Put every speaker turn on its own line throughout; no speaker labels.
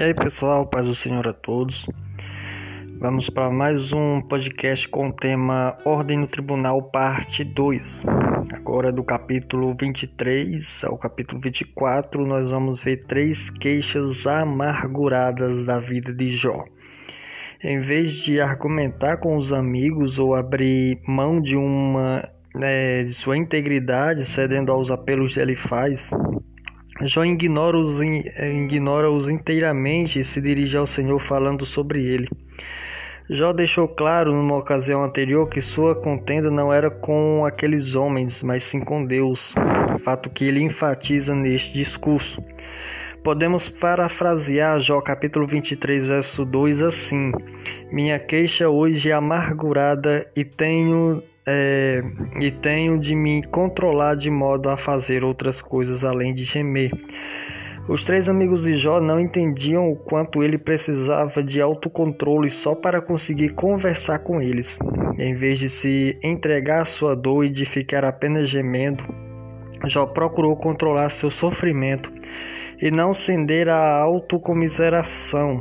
E aí pessoal, paz do Senhor a todos. Vamos para mais um podcast com o tema Ordem no Tribunal, parte 2. Agora do capítulo 23 ao capítulo 24, nós vamos ver três queixas amarguradas da vida de Jó. Em vez de argumentar com os amigos ou abrir mão de uma é, de sua integridade, cedendo aos apelos de Elifaz, Jó ignora-os ignora inteiramente e se dirige ao Senhor falando sobre ele. Jó deixou claro numa ocasião anterior que sua contenda não era com aqueles homens, mas sim com Deus, fato que ele enfatiza neste discurso. Podemos parafrasear Jó capítulo 23, verso 2 assim: Minha queixa hoje é amargurada e tenho é, e tenho de me controlar de modo a fazer outras coisas além de gemer. Os três amigos de Jó não entendiam o quanto ele precisava de autocontrole só para conseguir conversar com eles. Em vez de se entregar à sua dor e de ficar apenas gemendo, Jó procurou controlar seu sofrimento e não ceder à autocomiseração.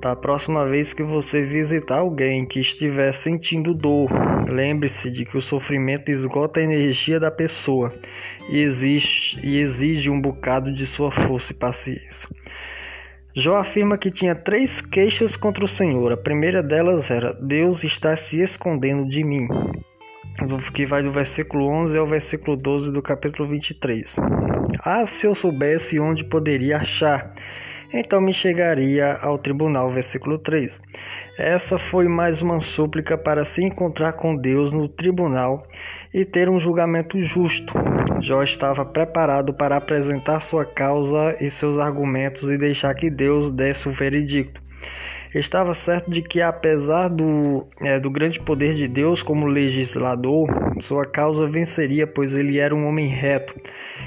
Da próxima vez que você visitar alguém que estiver sentindo dor, lembre-se de que o sofrimento esgota a energia da pessoa e exige, e exige um bocado de sua força e paciência. Jó afirma que tinha três queixas contra o Senhor. A primeira delas era: Deus está se escondendo de mim. Que vai do versículo 11 ao versículo 12 do capítulo 23. Ah, se eu soubesse onde poderia achar então me chegaria ao tribunal. Versículo 3. Essa foi mais uma súplica para se encontrar com Deus no tribunal e ter um julgamento justo. Jó estava preparado para apresentar sua causa e seus argumentos e deixar que Deus desse o veredicto. Estava certo de que, apesar do, é, do grande poder de Deus como legislador, sua causa venceria, pois ele era um homem reto.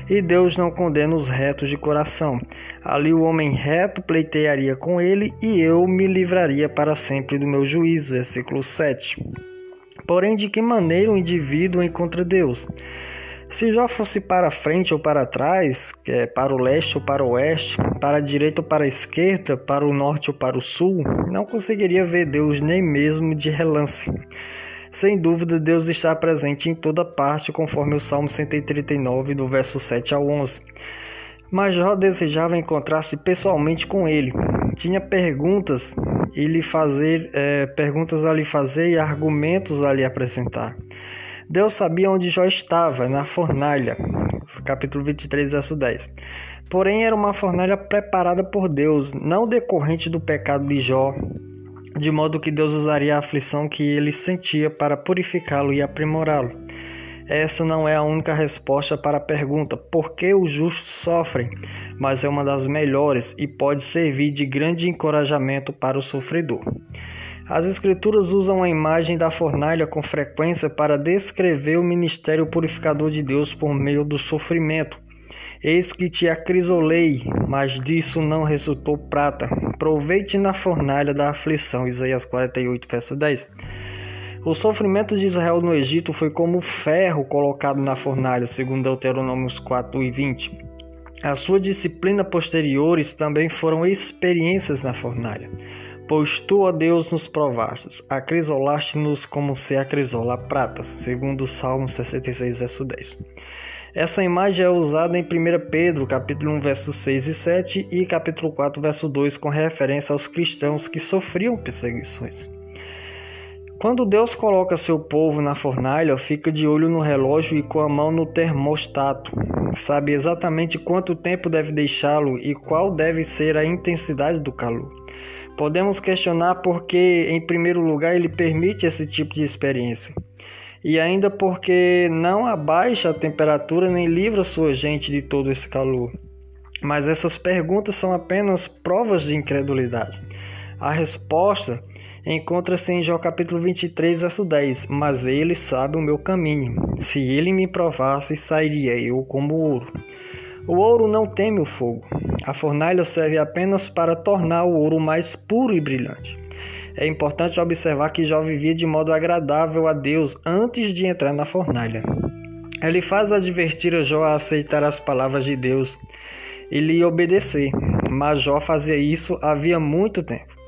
E Deus não condena os retos de coração. Ali o homem reto pleitearia com ele, e eu me livraria para sempre do meu juízo. Versículo 7. Porém, de que maneira o indivíduo encontra Deus? Se já fosse para frente ou para trás, é, para o leste ou para o oeste, para a direita ou para a esquerda, para o norte ou para o sul, não conseguiria ver Deus nem mesmo de relance. Sem dúvida, Deus está presente em toda parte, conforme o Salmo 139, do verso 7 ao 11. Mas Jó desejava encontrar-se pessoalmente com ele. Tinha perguntas e lhe fazer, é, perguntas a lhe fazer e argumentos a lhe apresentar. Deus sabia onde Jó estava, na fornalha. Capítulo 23, verso 10. Porém, era uma fornalha preparada por Deus, não decorrente do pecado de Jó, de modo que Deus usaria a aflição que ele sentia para purificá-lo e aprimorá-lo. Essa não é a única resposta para a pergunta por que os justos sofrem, mas é uma das melhores e pode servir de grande encorajamento para o sofredor. As Escrituras usam a imagem da fornalha com frequência para descrever o ministério purificador de Deus por meio do sofrimento. Eis que te acrisolei, mas disso não resultou prata. Proveite na fornalha da aflição. Isaías 48, verso 10. O sofrimento de Israel no Egito foi como ferro colocado na fornalha, segundo Deuteronômios 4 e 20. A sua disciplina posteriores também foram experiências na fornalha. Pois tu, ó Deus, nos provastes, acrisolaste-nos como se acrisola a prata, segundo o Salmo 66, verso 10. Essa imagem é usada em 1 Pedro, capítulo 1, versos 6 e 7 e capítulo 4, verso 2, com referência aos cristãos que sofriam perseguições. Quando Deus coloca seu povo na fornalha, fica de olho no relógio e com a mão no termostato. Sabe exatamente quanto tempo deve deixá-lo e qual deve ser a intensidade do calor. Podemos questionar porque, em primeiro lugar, ele permite esse tipo de experiência. E ainda porque não abaixa a temperatura nem livra sua gente de todo esse calor. Mas essas perguntas são apenas provas de incredulidade. A resposta encontra-se em Jó capítulo 23, verso 10. Mas ele sabe o meu caminho. Se ele me provasse, sairia eu como ouro. O ouro não teme o fogo. A fornalha serve apenas para tornar o ouro mais puro e brilhante. É importante observar que Jó vivia de modo agradável a Deus antes de entrar na fornalha. Ele faz advertir a Jó a aceitar as palavras de Deus e lhe obedecer. mas Jó fazia isso havia muito tempo.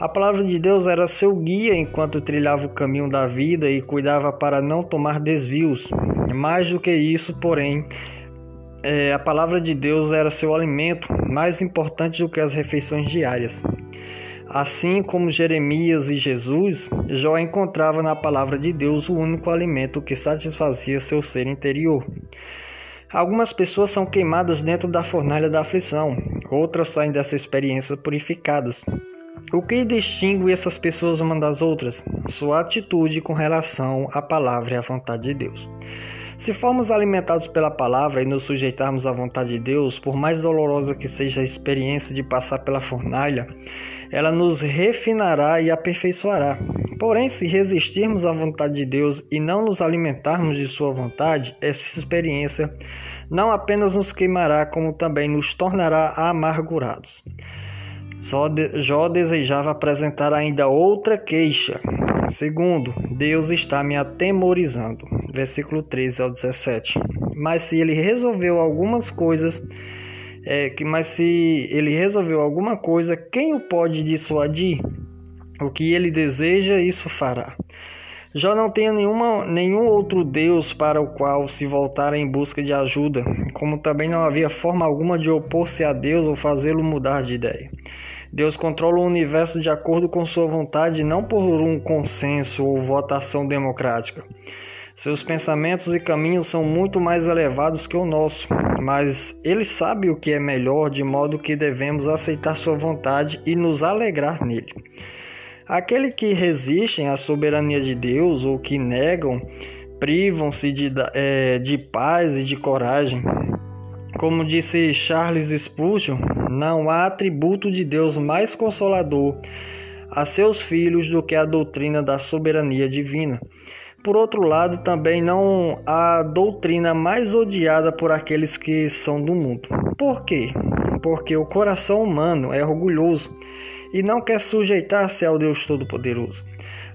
A palavra de Deus era seu guia enquanto trilhava o caminho da vida e cuidava para não tomar desvios. Mais do que isso, porém, é, a palavra de Deus era seu alimento, mais importante do que as refeições diárias. Assim como Jeremias e Jesus, Jó encontrava na palavra de Deus o único alimento que satisfazia seu ser interior. Algumas pessoas são queimadas dentro da fornalha da aflição, outras saem dessa experiência purificadas. O que distingue essas pessoas umas das outras? Sua atitude com relação à palavra e à vontade de Deus. Se formos alimentados pela palavra e nos sujeitarmos à vontade de Deus, por mais dolorosa que seja a experiência de passar pela fornalha, ela nos refinará e aperfeiçoará. Porém, se resistirmos à vontade de Deus e não nos alimentarmos de Sua vontade, essa experiência não apenas nos queimará, como também nos tornará amargurados. Jó desejava apresentar ainda outra queixa. Segundo, Deus está me atemorizando. Versículo 13 ao 17. Mas se ele resolveu algumas coisas, é, mas se ele resolveu alguma coisa, quem o pode dissuadir? O que ele deseja, isso fará. Jó não tinha nenhuma, nenhum outro Deus para o qual se voltar em busca de ajuda, como também não havia forma alguma de opor-se a Deus ou fazê-lo mudar de ideia. Deus controla o universo de acordo com sua vontade, não por um consenso ou votação democrática. Seus pensamentos e caminhos são muito mais elevados que o nosso, mas ele sabe o que é melhor, de modo que devemos aceitar sua vontade e nos alegrar nele. Aqueles que resistem à soberania de Deus ou que negam, privam-se de, é, de paz e de coragem. Como disse Charles Spurgeon, não há atributo de Deus mais consolador a seus filhos do que a doutrina da soberania divina. Por outro lado, também não há doutrina mais odiada por aqueles que são do mundo. Por quê? Porque o coração humano é orgulhoso e não quer sujeitar-se ao Deus Todo-Poderoso.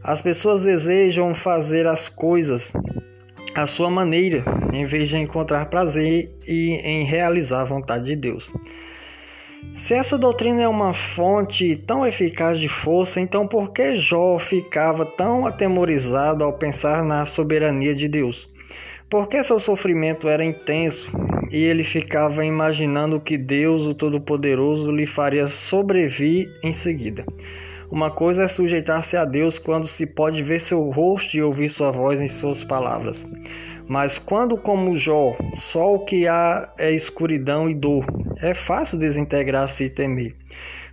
As pessoas desejam fazer as coisas à sua maneira, em vez de encontrar prazer e em realizar a vontade de Deus. Se essa doutrina é uma fonte tão eficaz de força, então por que Jó ficava tão atemorizado ao pensar na soberania de Deus? Por que seu sofrimento era intenso e ele ficava imaginando que Deus, o Todo-Poderoso, lhe faria sobrevir em seguida? Uma coisa é sujeitar-se a Deus quando se pode ver seu rosto e ouvir sua voz em suas palavras. Mas quando, como Jó, só o que há é escuridão e dor, é fácil desintegrar-se e temer,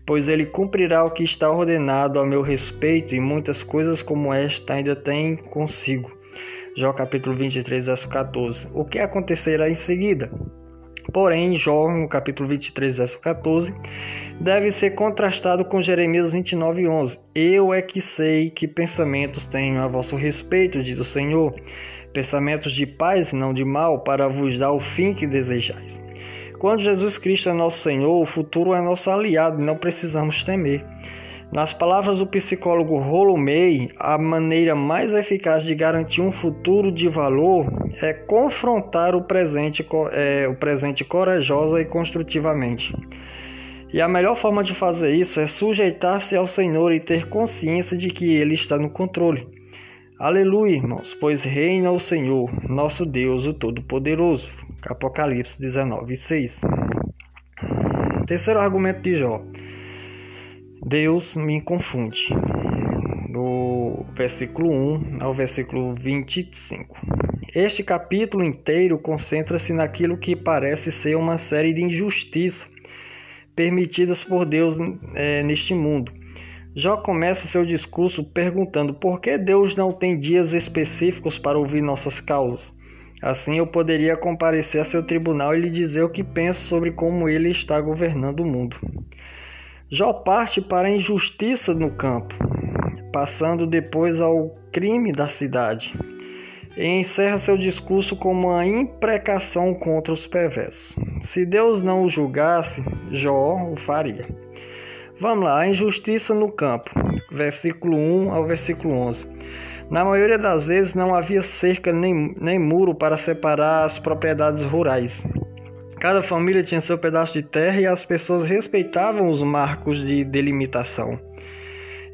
pois ele cumprirá o que está ordenado a meu respeito e muitas coisas como esta ainda tem consigo. Jó capítulo 23, verso 14. O que acontecerá em seguida? Porém, Jó, no capítulo 23, verso 14, deve ser contrastado com Jeremias 29, 11. Eu é que sei que pensamentos tenho a vosso respeito, diz o Senhor, pensamentos de paz e não de mal, para vos dar o fim que desejais. Quando Jesus Cristo é nosso Senhor, o futuro é nosso aliado e não precisamos temer. Nas palavras do psicólogo Rollo May, a maneira mais eficaz de garantir um futuro de valor é confrontar o presente, é, o presente corajosa e construtivamente. E a melhor forma de fazer isso é sujeitar-se ao Senhor e ter consciência de que Ele está no controle. Aleluia, irmãos, pois reina o Senhor, nosso Deus, o Todo-Poderoso. Apocalipse 19, 6. Terceiro argumento de Jó. Deus me confunde. Do versículo 1 ao versículo 25. Este capítulo inteiro concentra-se naquilo que parece ser uma série de injustiças permitidas por Deus é, neste mundo Jó começa seu discurso perguntando por que Deus não tem dias específicos para ouvir nossas causas. Assim eu poderia comparecer a seu tribunal e lhe dizer o que penso sobre como ele está governando o mundo. Jó parte para a injustiça no campo, passando depois ao crime da cidade, e encerra seu discurso com uma imprecação contra os perversos. Se Deus não o julgasse, Jó o faria. Vamos lá, a injustiça no campo, versículo 1 ao versículo 11. Na maioria das vezes não havia cerca nem, nem muro para separar as propriedades rurais. Cada família tinha seu pedaço de terra e as pessoas respeitavam os marcos de delimitação.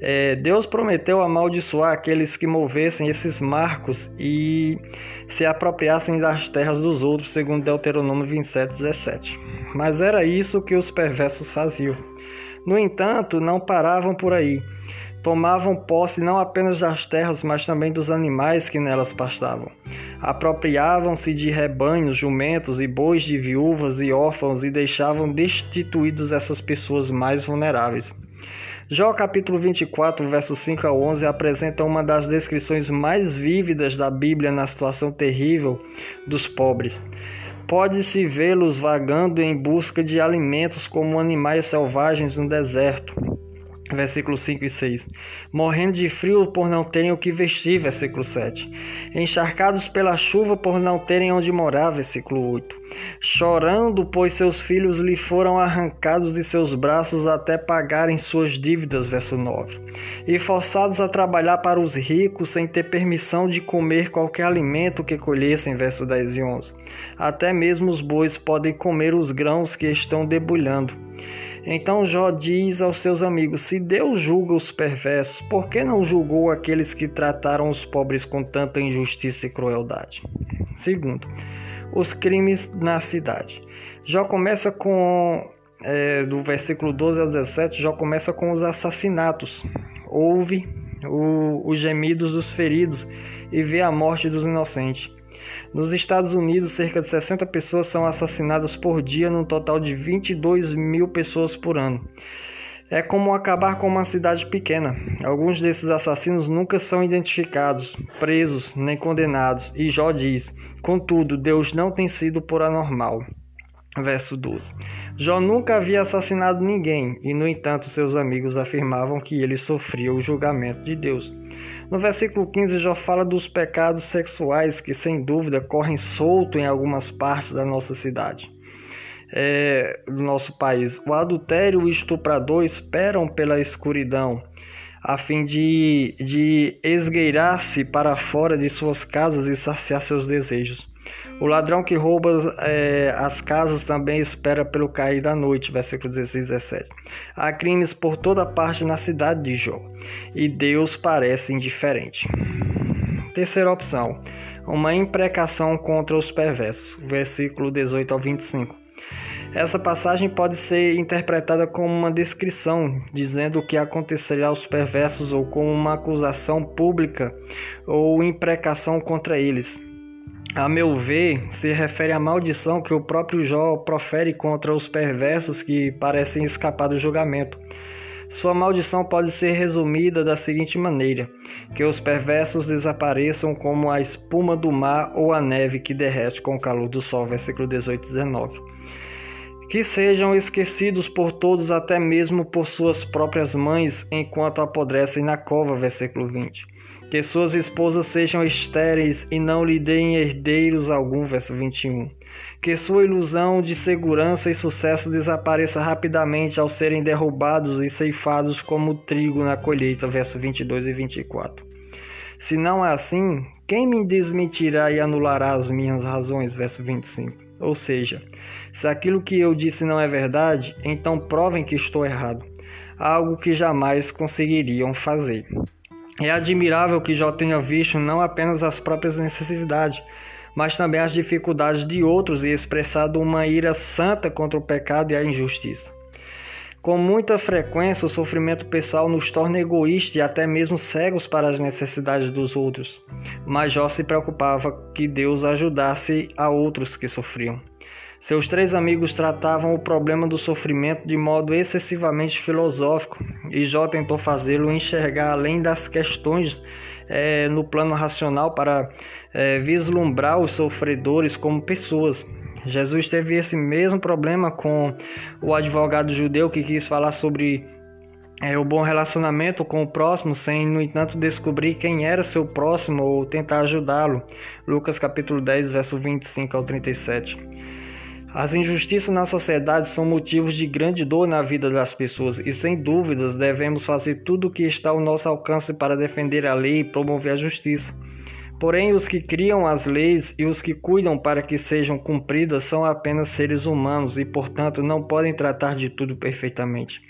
É, Deus prometeu amaldiçoar aqueles que movessem esses marcos e se apropriassem das terras dos outros, segundo Deuteronômio 27, 17. Mas era isso que os perversos faziam. No entanto, não paravam por aí. Tomavam posse não apenas das terras, mas também dos animais que nelas pastavam. Apropriavam-se de rebanhos, jumentos e bois de viúvas e órfãos e deixavam destituídos essas pessoas mais vulneráveis. Jó capítulo 24, versos 5 a 11 apresenta uma das descrições mais vívidas da Bíblia na situação terrível dos pobres. Pode-se vê-los vagando em busca de alimentos como animais selvagens no deserto versículos 5 e 6. Morrendo de frio por não terem o que vestir, versículo 7. Encharcados pela chuva por não terem onde morar, versículo 8. Chorando, pois seus filhos lhe foram arrancados de seus braços até pagarem suas dívidas, verso 9. E forçados a trabalhar para os ricos sem ter permissão de comer qualquer alimento que colhessem, verso 10 e 11. Até mesmo os bois podem comer os grãos que estão debulhando. Então Jó diz aos seus amigos: Se Deus julga os perversos, por que não julgou aqueles que trataram os pobres com tanta injustiça e crueldade? Segundo, os crimes na cidade. Jó começa com, é, do versículo 12 ao 17, Jó começa com os assassinatos. Ouve o, os gemidos dos feridos e vê a morte dos inocentes. Nos Estados Unidos, cerca de 60 pessoas são assassinadas por dia, num total de 22 mil pessoas por ano. É como acabar com uma cidade pequena. Alguns desses assassinos nunca são identificados, presos nem condenados. E Jó diz: Contudo, Deus não tem sido por anormal. Verso 12. Jó nunca havia assassinado ninguém, e no entanto seus amigos afirmavam que ele sofria o julgamento de Deus. No versículo 15 já fala dos pecados sexuais que, sem dúvida, correm solto em algumas partes da nossa cidade, é, do nosso país. O adultério e o estuprador esperam pela escuridão, a fim de, de esgueirar-se para fora de suas casas e saciar seus desejos. O ladrão que rouba é, as casas também espera pelo cair da noite, versículo 16 17. Há crimes por toda parte na cidade de Jó, e Deus parece indiferente. Terceira opção, uma imprecação contra os perversos, versículo 18 ao 25. Essa passagem pode ser interpretada como uma descrição, dizendo o que acontecerá aos perversos, ou como uma acusação pública ou imprecação contra eles a meu ver, se refere à maldição que o próprio Jó profere contra os perversos que parecem escapar do julgamento. Sua maldição pode ser resumida da seguinte maneira: que os perversos desapareçam como a espuma do mar ou a neve que derrete com o calor do sol. Versículo 18 e 19. Que sejam esquecidos por todos, até mesmo por suas próprias mães, enquanto apodrecem na cova. Versículo 20 que suas esposas sejam estéreis e não lhe deem herdeiros algum, verso 21. Que sua ilusão de segurança e sucesso desapareça rapidamente ao serem derrubados e ceifados como trigo na colheita, verso 22 e 24. Se não é assim, quem me desmentirá e anulará as minhas razões, verso 25. Ou seja, se aquilo que eu disse não é verdade, então provem que estou errado, algo que jamais conseguiriam fazer. É admirável que Jó tenha visto não apenas as próprias necessidades, mas também as dificuldades de outros e expressado uma ira santa contra o pecado e a injustiça. Com muita frequência, o sofrimento pessoal nos torna egoístas e até mesmo cegos para as necessidades dos outros. Mas Jó se preocupava que Deus ajudasse a outros que sofriam. Seus três amigos tratavam o problema do sofrimento de modo excessivamente filosófico e Jó tentou fazê-lo enxergar além das questões é, no plano racional para é, vislumbrar os sofredores como pessoas. Jesus teve esse mesmo problema com o advogado judeu que quis falar sobre é, o bom relacionamento com o próximo, sem, no entanto, descobrir quem era seu próximo ou tentar ajudá-lo. Lucas capítulo 10, verso 25 ao 37. As injustiças na sociedade são motivos de grande dor na vida das pessoas e, sem dúvidas, devemos fazer tudo o que está ao nosso alcance para defender a lei e promover a justiça. Porém, os que criam as leis e os que cuidam para que sejam cumpridas são apenas seres humanos e, portanto, não podem tratar de tudo perfeitamente.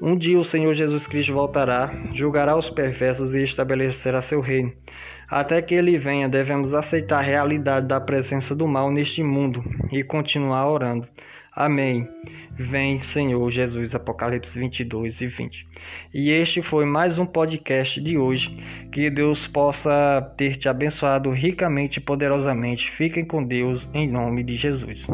Um dia o Senhor Jesus Cristo voltará, julgará os perversos e estabelecerá seu reino. Até que ele venha, devemos aceitar a realidade da presença do mal neste mundo e continuar orando. Amém. Vem, Senhor Jesus, Apocalipse 22 e 20. E este foi mais um podcast de hoje. Que Deus possa ter te abençoado ricamente e poderosamente. Fiquem com Deus, em nome de Jesus.